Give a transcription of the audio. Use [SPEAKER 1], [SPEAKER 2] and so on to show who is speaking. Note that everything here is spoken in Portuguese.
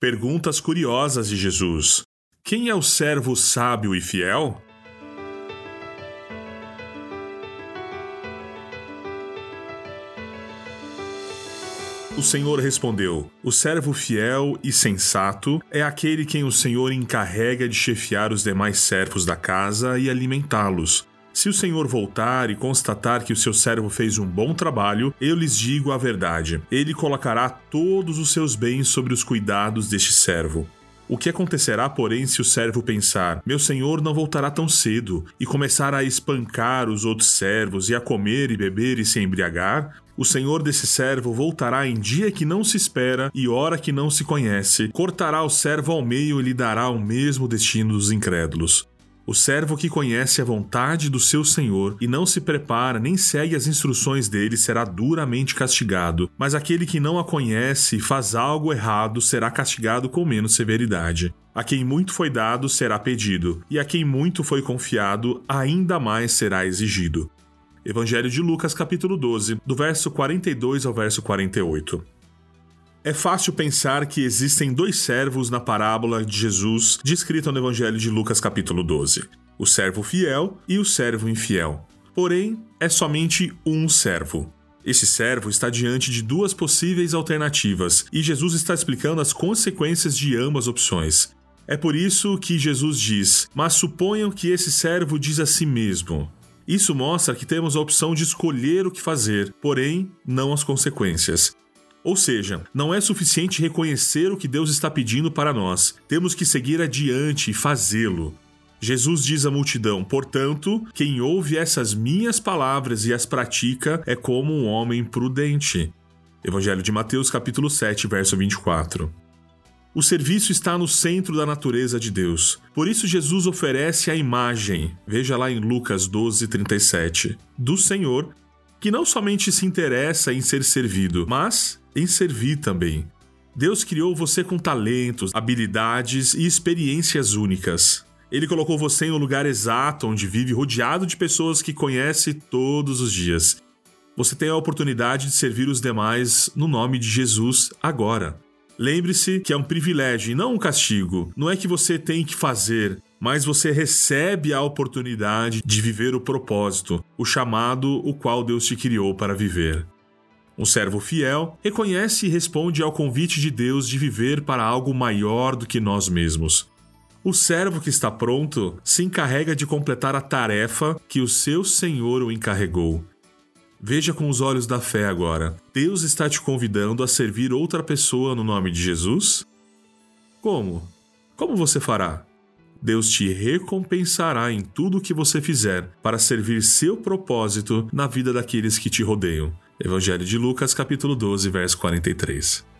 [SPEAKER 1] Perguntas curiosas de Jesus. Quem é o servo sábio e fiel? O Senhor respondeu: O servo fiel e sensato é aquele quem o Senhor encarrega de chefiar os demais servos da casa e alimentá-los. Se o Senhor voltar e constatar que o seu servo fez um bom trabalho, eu lhes digo a verdade: ele colocará todos os seus bens sobre os cuidados deste servo. O que acontecerá, porém, se o servo pensar: Meu senhor não voltará tão cedo, e começar a espancar os outros servos, e a comer e beber e se embriagar? O senhor desse servo voltará em dia que não se espera e hora que não se conhece, cortará o servo ao meio e lhe dará o mesmo destino dos incrédulos. O servo que conhece a vontade do seu senhor e não se prepara nem segue as instruções dele será duramente castigado, mas aquele que não a conhece e faz algo errado será castigado com menos severidade. A quem muito foi dado será pedido, e a quem muito foi confiado ainda mais será exigido. Evangelho de Lucas, capítulo 12, do verso 42 ao verso 48. É fácil pensar que existem dois servos na parábola de Jesus descrita no Evangelho de Lucas, capítulo 12: o servo fiel e o servo infiel. Porém, é somente um servo. Esse servo está diante de duas possíveis alternativas e Jesus está explicando as consequências de ambas opções. É por isso que Jesus diz: Mas suponham que esse servo diz a si mesmo. Isso mostra que temos a opção de escolher o que fazer, porém, não as consequências. Ou seja, não é suficiente reconhecer o que Deus está pedindo para nós, temos que seguir adiante e fazê-lo. Jesus diz à multidão: Portanto, quem ouve essas minhas palavras e as pratica é como um homem prudente. Evangelho de Mateus, capítulo 7, verso 24. O serviço está no centro da natureza de Deus. Por isso, Jesus oferece a imagem, veja lá em Lucas 12, 37, do Senhor, que não somente se interessa em ser servido, mas em servir também. Deus criou você com talentos, habilidades e experiências únicas. Ele colocou você um lugar exato onde vive rodeado de pessoas que conhece todos os dias. Você tem a oportunidade de servir os demais no nome de Jesus agora. Lembre-se que é um privilégio e não um castigo. Não é que você tem que fazer, mas você recebe a oportunidade de viver o propósito, o chamado o qual Deus te criou para viver. Um servo fiel reconhece e responde ao convite de Deus de viver para algo maior do que nós mesmos. O servo que está pronto se encarrega de completar a tarefa que o seu Senhor o encarregou. Veja com os olhos da fé agora. Deus está te convidando a servir outra pessoa no nome de Jesus? Como? Como você fará? Deus te recompensará em tudo o que você fizer para servir seu propósito na vida daqueles que te rodeiam. Evangelho de Lucas, capítulo 12, verso 43.